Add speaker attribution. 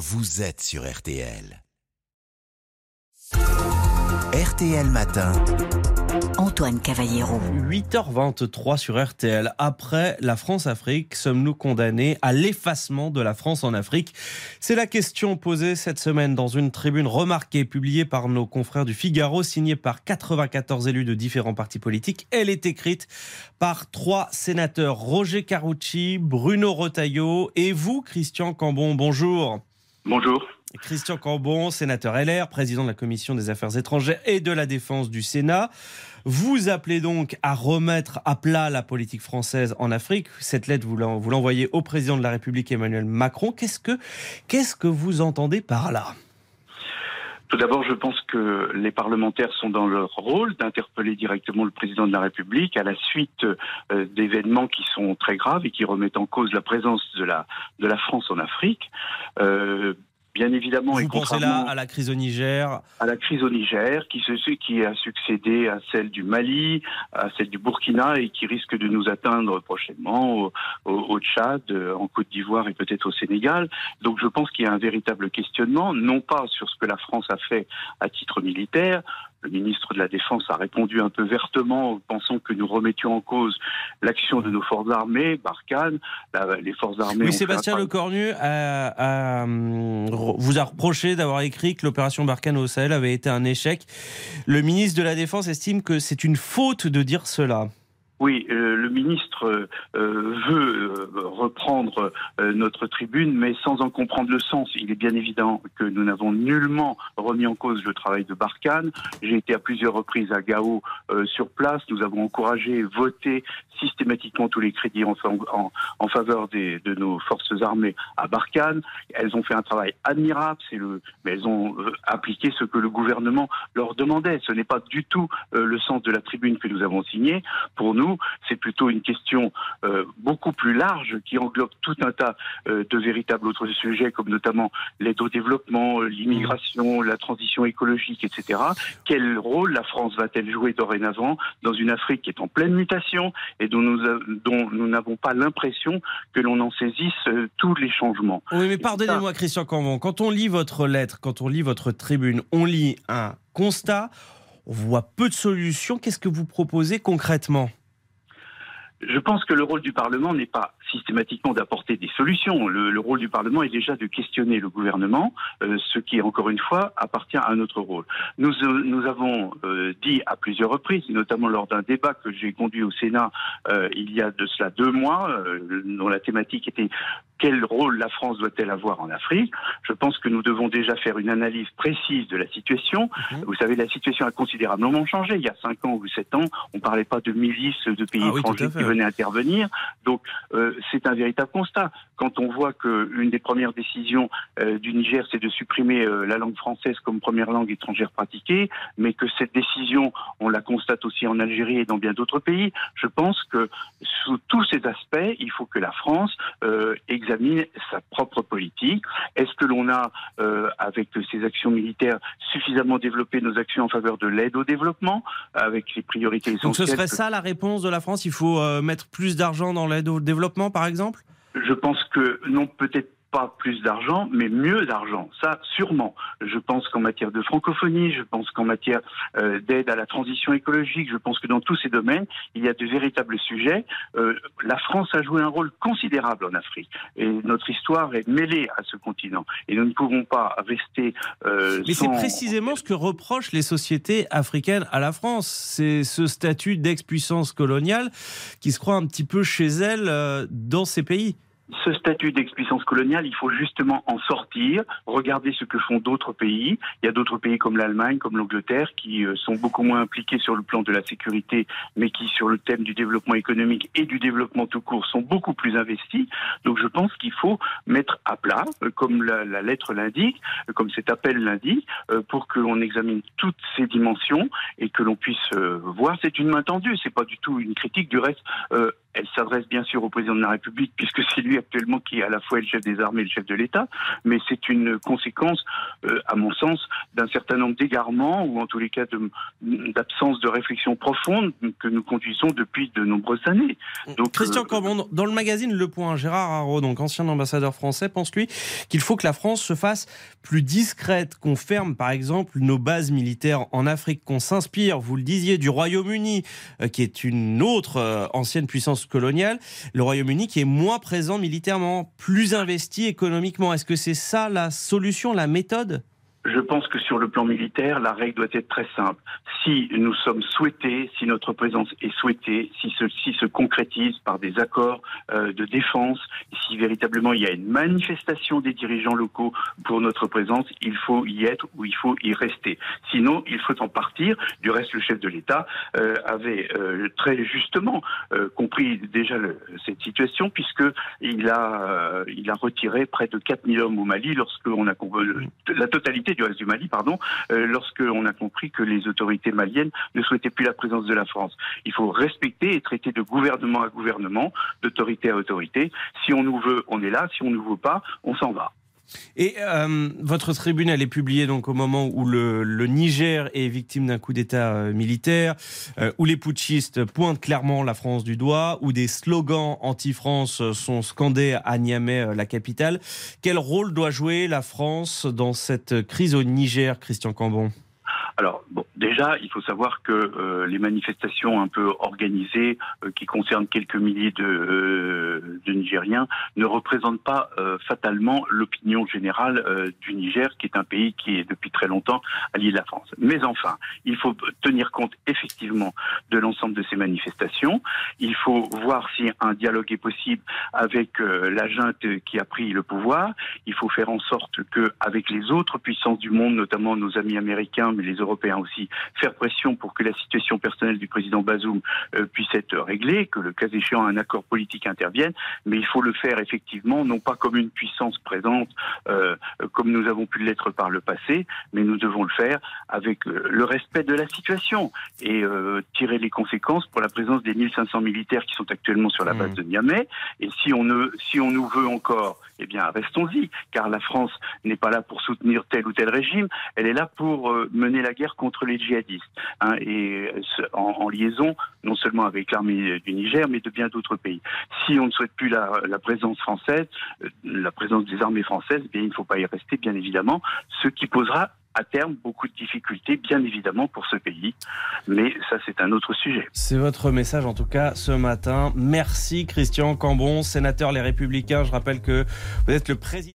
Speaker 1: vous êtes sur RTL. RTL Matin.
Speaker 2: Antoine Cavallero.
Speaker 3: 8h23 sur RTL. Après la France-Afrique, sommes-nous condamnés à l'effacement de la France en Afrique? C'est la question posée cette semaine dans une tribune remarquée publiée par nos confrères du Figaro, signée par 94 élus de différents partis politiques. Elle est écrite par trois sénateurs, Roger Carucci, Bruno Retailleau et vous, Christian Cambon. Bonjour.
Speaker 4: Bonjour.
Speaker 3: Christian Cambon, sénateur LR, président de la Commission des Affaires étrangères et de la Défense du Sénat. Vous appelez donc à remettre à plat la politique française en Afrique. Cette lettre, vous l'envoyez au président de la République Emmanuel Macron. Qu'est-ce que, qu'est-ce que vous entendez par là?
Speaker 4: Tout d'abord, je pense que les parlementaires sont dans leur rôle d'interpeller directement le président de la République à la suite euh, d'événements qui sont très graves et qui remettent en cause la présence de la, France en Afrique.
Speaker 3: Euh, Bien évidemment. Vous pensez là à la crise au Niger
Speaker 4: À la crise au Niger, qui, qui a succédé à celle du Mali, à celle du Burkina et qui risque de nous atteindre prochainement au, au Tchad, en Côte d'Ivoire et peut-être au Sénégal. Donc je pense qu'il y a un véritable questionnement, non pas sur ce que la France a fait à titre militaire, le ministre de la Défense a répondu un peu vertement, pensant que nous remettions en cause l'action de nos forces armées, Barkhane, les forces armées.
Speaker 3: Oui, Sébastien Lecornu vous a reproché d'avoir écrit que l'opération Barkhane au Sahel avait été un échec. Le ministre de la Défense estime que c'est une faute de dire cela.
Speaker 4: Oui, euh, le ministre euh, veut euh, reprendre notre tribune, mais sans en comprendre le sens. Il est bien évident que nous n'avons nullement remis en cause le travail de Barkhane. J'ai été à plusieurs reprises à Gao sur place. Nous avons encouragé, voté systématiquement tous les crédits en, faveur de nos forces armées à Barkhane. Elles ont fait un travail admirable, le, mais elles ont appliqué ce que le gouvernement leur demandait. Ce n'est pas du tout le sens de la tribune que nous avons signée. Pour nous, c'est plutôt une question euh, beaucoup plus large qui englobe tout un tas euh, de véritables autres sujets, comme notamment l'aide au développement, euh, l'immigration, la transition écologique, etc. Quel rôle la France va-t-elle jouer dorénavant dans une Afrique qui est en pleine mutation et dont nous dont nous n'avons pas l'impression que l'on en saisisse tous les changements?
Speaker 3: Oui, mais pardonnez-moi, Christian Cambon, quand on lit votre lettre, quand on lit votre tribune, on lit un constat, on voit peu de solutions. Qu'est-ce que vous proposez concrètement?
Speaker 4: Je pense que le rôle du Parlement n'est pas systématiquement d'apporter des solutions. Le, rôle du Parlement est déjà de questionner le gouvernement, euh, ce qui, encore une fois, appartient à notre rôle. Nous, euh, nous avons euh, dit à plusieurs reprises, notamment lors d'un débat que j'ai conduit au Sénat il y a de cela deux mois, dont la thématique était quel rôle la France doit-elle avoir en Afrique? Je pense que nous devons déjà faire une analyse précise de la situation. Mhm. Vous savez, la situation a considérablement changé. Il y a cinq ans ou sept ans, on ne parlait pas de milices de pays ah étrangers qui venaient intervenir. Donc, euh, c'est un véritable constat. Quand on voit qu'une des premières décisions euh, du Niger, c'est de supprimer euh, la langue française comme première langue étrangère pratiquée, mais que cette décision, on la constate aussi en Algérie et dans bien d'autres pays, je pense que sous tous ces aspects, il faut que la France exerce examine sa propre politique. Est-ce que l'on a, euh, avec ces actions militaires, suffisamment développé nos actions en faveur de l'aide au développement, avec les priorités essentielles
Speaker 3: Donc ce serait ça la réponse de la France Il faut euh, mettre plus d'argent dans l'aide au développement, par exemple?
Speaker 4: Je pense que non, peut-être pas plus d'argent, mais mieux d'argent. Ça, sûrement. Je pense qu'en matière de francophonie, je pense qu'en matière euh, d'aide à la transition écologique, je pense que dans tous ces domaines, il y a de véritables sujets. Euh, la France a joué un rôle considérable en Afrique. Et notre histoire est mêlée à ce continent. Et nous ne pouvons pas rester...
Speaker 3: Euh, mais c'est précisément ce que reprochent les sociétés africaines à la France. C'est ce statut d'ex-puissance coloniale qui se croit un petit peu chez elle dans ces pays
Speaker 4: ce statut d'expuissance coloniale, il faut justement en sortir, regarder ce que font d'autres pays. Il y a d'autres pays comme l'Allemagne, comme l'Angleterre, qui euh, sont beaucoup moins impliqués sur le plan de la sécurité, mais qui, sur le thème du développement économique et du développement tout court, sont beaucoup plus investis. Donc je pense qu'il faut mettre à plat, euh, comme la, lettre l'indique, euh, comme cet appel l'indique, pour que l'on examine toutes ces dimensions et que l'on puisse voir. C'est une main tendue, c'est pas du tout une critique. Du reste, elle s'adresse bien sûr au président de la République, puisque c'est lui actuellement qui est à la fois le chef des armées et le chef de l'État, mais c'est une conséquence, euh, à mon sens, d'un certain nombre d'égarements, ou en tous les cas d'absence de, réflexion profonde que nous conduisons depuis de nombreuses années.
Speaker 3: Donc, Christian euh, dans le magazine Le Point, Gérard Haro, donc ancien ambassadeur français, pense lui qu'il faut que la France se fasse plus discrète, qu'on ferme par exemple nos bases militaires en Afrique, qu'on s'inspire, vous le disiez, du Royaume-Uni, euh, qui est une autre ancienne puissance coloniale, le Royaume-Uni qui est moins présent militairement, plus investi économiquement. Est-ce que c'est ça la solution, la méthode?
Speaker 4: Je pense que sur le plan militaire, la règle doit être très simple. Si nous sommes souhaités, si notre présence est souhaitée, si ceci se concrétise par des accords euh, de défense, si véritablement il y a une manifestation des dirigeants locaux pour notre présence, il faut y être ou il faut y rester. Sinon, il faut en partir. Du reste, le chef de l'État euh, avait euh, très justement compris déjà cette situation puisque il a il a retiré près de 4000 hommes au Mali lorsque on a la totalité du reste du Mali, pardon, euh, lorsqu'on a compris que les autorités maliennes ne souhaitaient plus la présence de la France. Il faut respecter et traiter de gouvernement à gouvernement, d'autorité à autorité. Si on nous veut, on est là. Si on nous veut pas, on s'en va.
Speaker 3: Et euh, votre tribune, elle est publiée donc au moment où le, Niger est victime d'un coup d'État euh, militaire, euh, où les putschistes pointent clairement la France du doigt, où des slogans anti-France sont scandés à Niamey, la capitale. Quel rôle doit jouer la France dans cette crise au Niger, Christian Cambon?
Speaker 4: Alors, bon, déjà, il faut savoir que euh, les manifestations un peu organisées, euh, qui concernent quelques milliers de, euh, Nigériens, ne représentent pas fatalement l'opinion générale du Niger, qui est un pays qui est depuis très longtemps allié de la France. Mais enfin, il faut tenir compte effectivement de l'ensemble de ces manifestations. Il faut voir si un dialogue est possible avec la junte qui a pris le pouvoir. Il faut faire en sorte que, avec les autres puissances du monde, notamment nos amis américains, mais les Européens aussi, faire pression pour que la situation personnelle du président Bazoum euh, puisse être réglée, que le cas échéant un accord politique intervienne, mais il faut le faire effectivement, non pas comme une puissance présente, euh, comme nous avons pu l'être par le passé, mais nous devons le faire avec euh, le respect de la situation et tirer les conséquences pour la présence des 1500 militaires qui sont actuellement sur la base mmh. de Niamey. Et si on, ne, si on nous veut encore, eh bien restons-y, car la France n'est pas là pour soutenir tel ou tel régime, elle est là pour mener la guerre contre les djihadistes, hein, et en, liaison non seulement avec l'armée du Niger, mais de bien d'autres pays. Si on ne souhaite plus la, présence française, euh, la présence des armées françaises, eh bien, il ne faut pas y rester, bien évidemment, ce qui posera à terme beaucoup de difficultés, bien évidemment, pour ce pays. Mais ça, c'est un autre sujet.
Speaker 3: C'est votre message, en tout cas, ce matin. Merci, Christian Cambon, sénateur Les Républicains. Je rappelle que vous êtes le président.